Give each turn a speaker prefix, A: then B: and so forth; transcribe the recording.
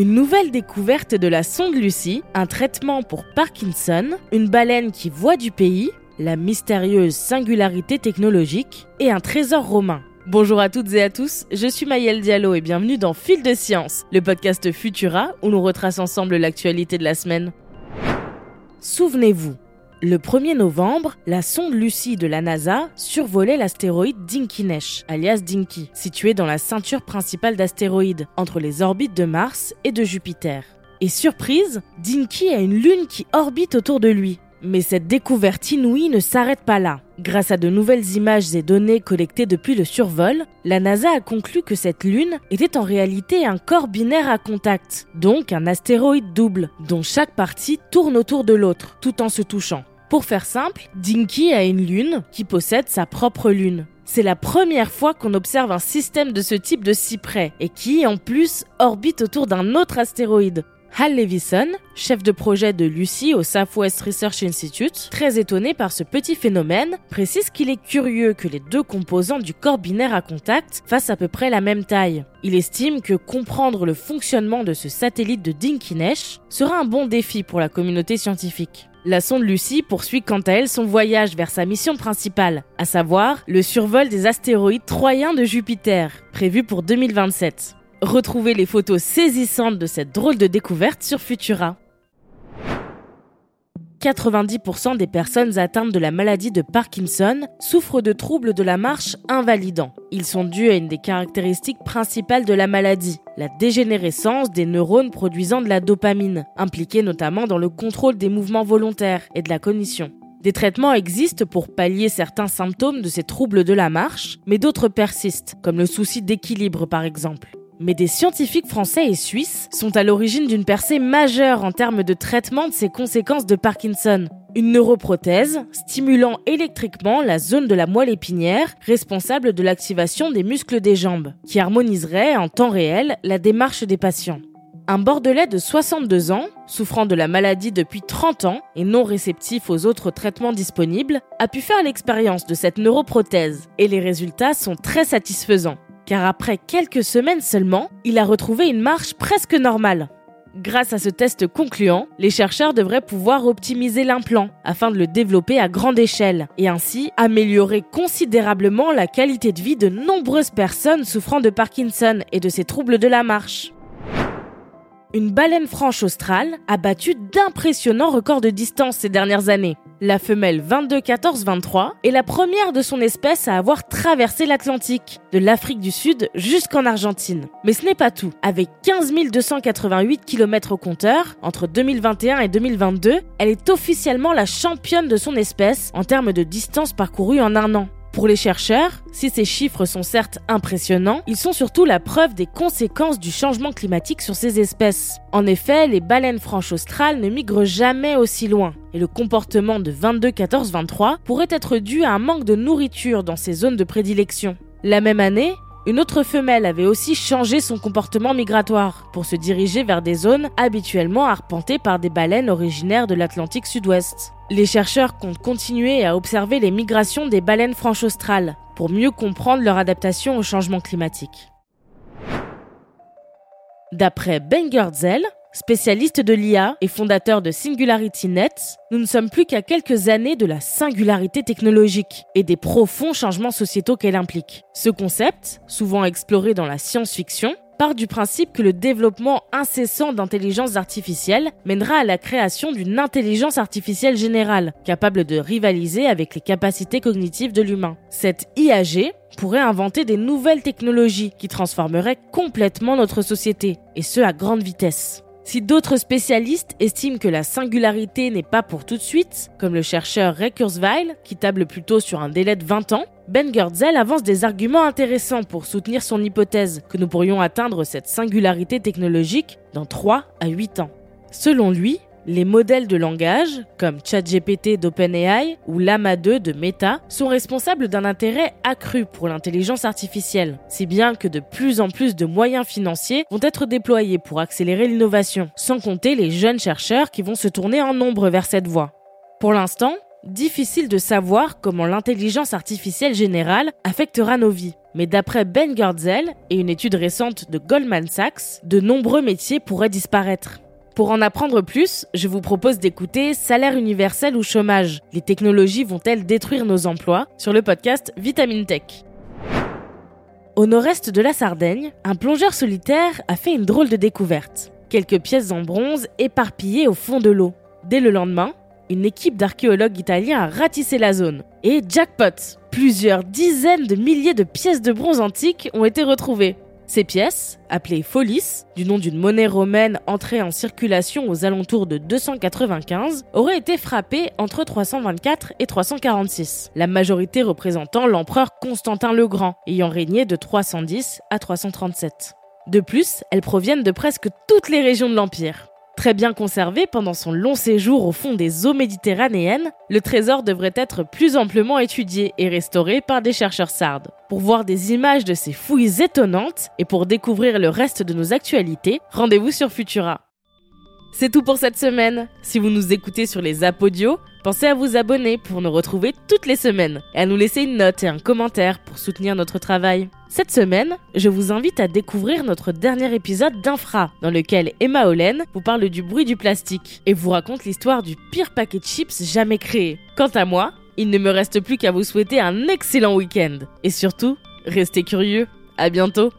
A: Une nouvelle découverte de la sonde Lucie, un traitement pour Parkinson, une baleine qui voit du pays, la mystérieuse singularité technologique et un trésor romain. Bonjour à toutes et à tous, je suis Maëlle Diallo et bienvenue dans Fil de Science, le podcast Futura où nous retrace ensemble l'actualité de la semaine. Souvenez-vous, le 1er novembre, la sonde Lucie de la NASA survolait l'astéroïde Dinkinesh, alias Dinky, situé dans la ceinture principale d'astéroïdes, entre les orbites de Mars et de Jupiter. Et surprise, Dinky a une lune qui orbite autour de lui. Mais cette découverte inouïe ne s'arrête pas là. Grâce à de nouvelles images et données collectées depuis le survol, la NASA a conclu que cette lune était en réalité un corps binaire à contact, donc un astéroïde double, dont chaque partie tourne autour de l'autre, tout en se touchant. Pour faire simple, Dinky a une lune qui possède sa propre lune. C'est la première fois qu'on observe un système de ce type de si près et qui, en plus, orbite autour d'un autre astéroïde. Hal Levison, chef de projet de Lucy au Southwest Research Institute, très étonné par ce petit phénomène, précise qu'il est curieux que les deux composants du corps binaire à contact fassent à peu près la même taille. Il estime que comprendre le fonctionnement de ce satellite de Dinkinesh sera un bon défi pour la communauté scientifique. La sonde Lucie poursuit quant à elle son voyage vers sa mission principale, à savoir le survol des astéroïdes troyens de Jupiter, prévu pour 2027. Retrouvez les photos saisissantes de cette drôle de découverte sur Futura. 90% des personnes atteintes de la maladie de Parkinson souffrent de troubles de la marche invalidants. Ils sont dus à une des caractéristiques principales de la maladie, la dégénérescence des neurones produisant de la dopamine, impliquée notamment dans le contrôle des mouvements volontaires et de la cognition. Des traitements existent pour pallier certains symptômes de ces troubles de la marche, mais d'autres persistent, comme le souci d'équilibre par exemple mais des scientifiques français et suisses sont à l'origine d'une percée majeure en termes de traitement de ces conséquences de Parkinson. Une neuroprothèse stimulant électriquement la zone de la moelle épinière responsable de l'activation des muscles des jambes, qui harmoniserait en temps réel la démarche des patients. Un Bordelais de 62 ans, souffrant de la maladie depuis 30 ans et non réceptif aux autres traitements disponibles, a pu faire l'expérience de cette neuroprothèse et les résultats sont très satisfaisants car après quelques semaines seulement, il a retrouvé une marche presque normale. Grâce à ce test concluant, les chercheurs devraient pouvoir optimiser l'implant afin de le développer à grande échelle et ainsi améliorer considérablement la qualité de vie de nombreuses personnes souffrant de Parkinson et de ses troubles de la marche une baleine franche australe a battu d'impressionnants records de distance ces dernières années. La femelle 2214-23 est la première de son espèce à avoir traversé l'Atlantique, de l'Afrique du Sud jusqu'en Argentine. Mais ce n'est pas tout. Avec 15 288 km au compteur, entre 2021 et 2022, elle est officiellement la championne de son espèce en termes de distance parcourue en un an. Pour les chercheurs, si ces chiffres sont certes impressionnants, ils sont surtout la preuve des conséquences du changement climatique sur ces espèces. En effet, les baleines franches australes ne migrent jamais aussi loin, et le comportement de 22-14-23 pourrait être dû à un manque de nourriture dans ces zones de prédilection. La même année, une autre femelle avait aussi changé son comportement migratoire pour se diriger vers des zones habituellement arpentées par des baleines originaires de l'Atlantique sud-ouest. Les chercheurs comptent continuer à observer les migrations des baleines franches australes pour mieux comprendre leur adaptation au changement climatique. D'après Ben Gertzel, Spécialiste de l'IA et fondateur de SingularityNet, nous ne sommes plus qu'à quelques années de la singularité technologique et des profonds changements sociétaux qu'elle implique. Ce concept, souvent exploré dans la science-fiction, part du principe que le développement incessant d'intelligence artificielle mènera à la création d'une intelligence artificielle générale, capable de rivaliser avec les capacités cognitives de l'humain. Cette IAG pourrait inventer des nouvelles technologies qui transformeraient complètement notre société, et ce à grande vitesse. Si d'autres spécialistes estiment que la singularité n'est pas pour tout de suite, comme le chercheur Ray Kurzweil, qui table plutôt sur un délai de 20 ans, Ben Gertzel avance des arguments intéressants pour soutenir son hypothèse que nous pourrions atteindre cette singularité technologique dans 3 à 8 ans. Selon lui, les modèles de langage, comme ChatGPT d'OpenAI ou Lama 2 de Meta, sont responsables d'un intérêt accru pour l'intelligence artificielle, si bien que de plus en plus de moyens financiers vont être déployés pour accélérer l'innovation, sans compter les jeunes chercheurs qui vont se tourner en nombre vers cette voie. Pour l'instant, difficile de savoir comment l'intelligence artificielle générale affectera nos vies. Mais d'après Ben Goertzel et une étude récente de Goldman Sachs, de nombreux métiers pourraient disparaître. Pour en apprendre plus, je vous propose d'écouter Salaire universel ou chômage. Les technologies vont-elles détruire nos emplois? Sur le podcast Vitamine Tech. Au nord-est de la Sardaigne, un plongeur solitaire a fait une drôle de découverte. Quelques pièces en bronze éparpillées au fond de l'eau. Dès le lendemain, une équipe d'archéologues italiens a ratissé la zone. Et jackpot Plusieurs dizaines de milliers de pièces de bronze antiques ont été retrouvées. Ces pièces, appelées folis, du nom d'une monnaie romaine entrée en circulation aux alentours de 295, auraient été frappées entre 324 et 346, la majorité représentant l'empereur Constantin le Grand, ayant régné de 310 à 337. De plus, elles proviennent de presque toutes les régions de l'Empire. Très bien conservé pendant son long séjour au fond des eaux méditerranéennes, le trésor devrait être plus amplement étudié et restauré par des chercheurs sardes. Pour voir des images de ces fouilles étonnantes et pour découvrir le reste de nos actualités, rendez-vous sur Futura. C'est tout pour cette semaine. Si vous nous écoutez sur les apodios, pensez à vous abonner pour nous retrouver toutes les semaines et à nous laisser une note et un commentaire pour soutenir notre travail. Cette semaine, je vous invite à découvrir notre dernier épisode d'Infra, dans lequel Emma Hollen vous parle du bruit du plastique et vous raconte l'histoire du pire paquet de chips jamais créé. Quant à moi, il ne me reste plus qu'à vous souhaiter un excellent week-end. Et surtout, restez curieux. À bientôt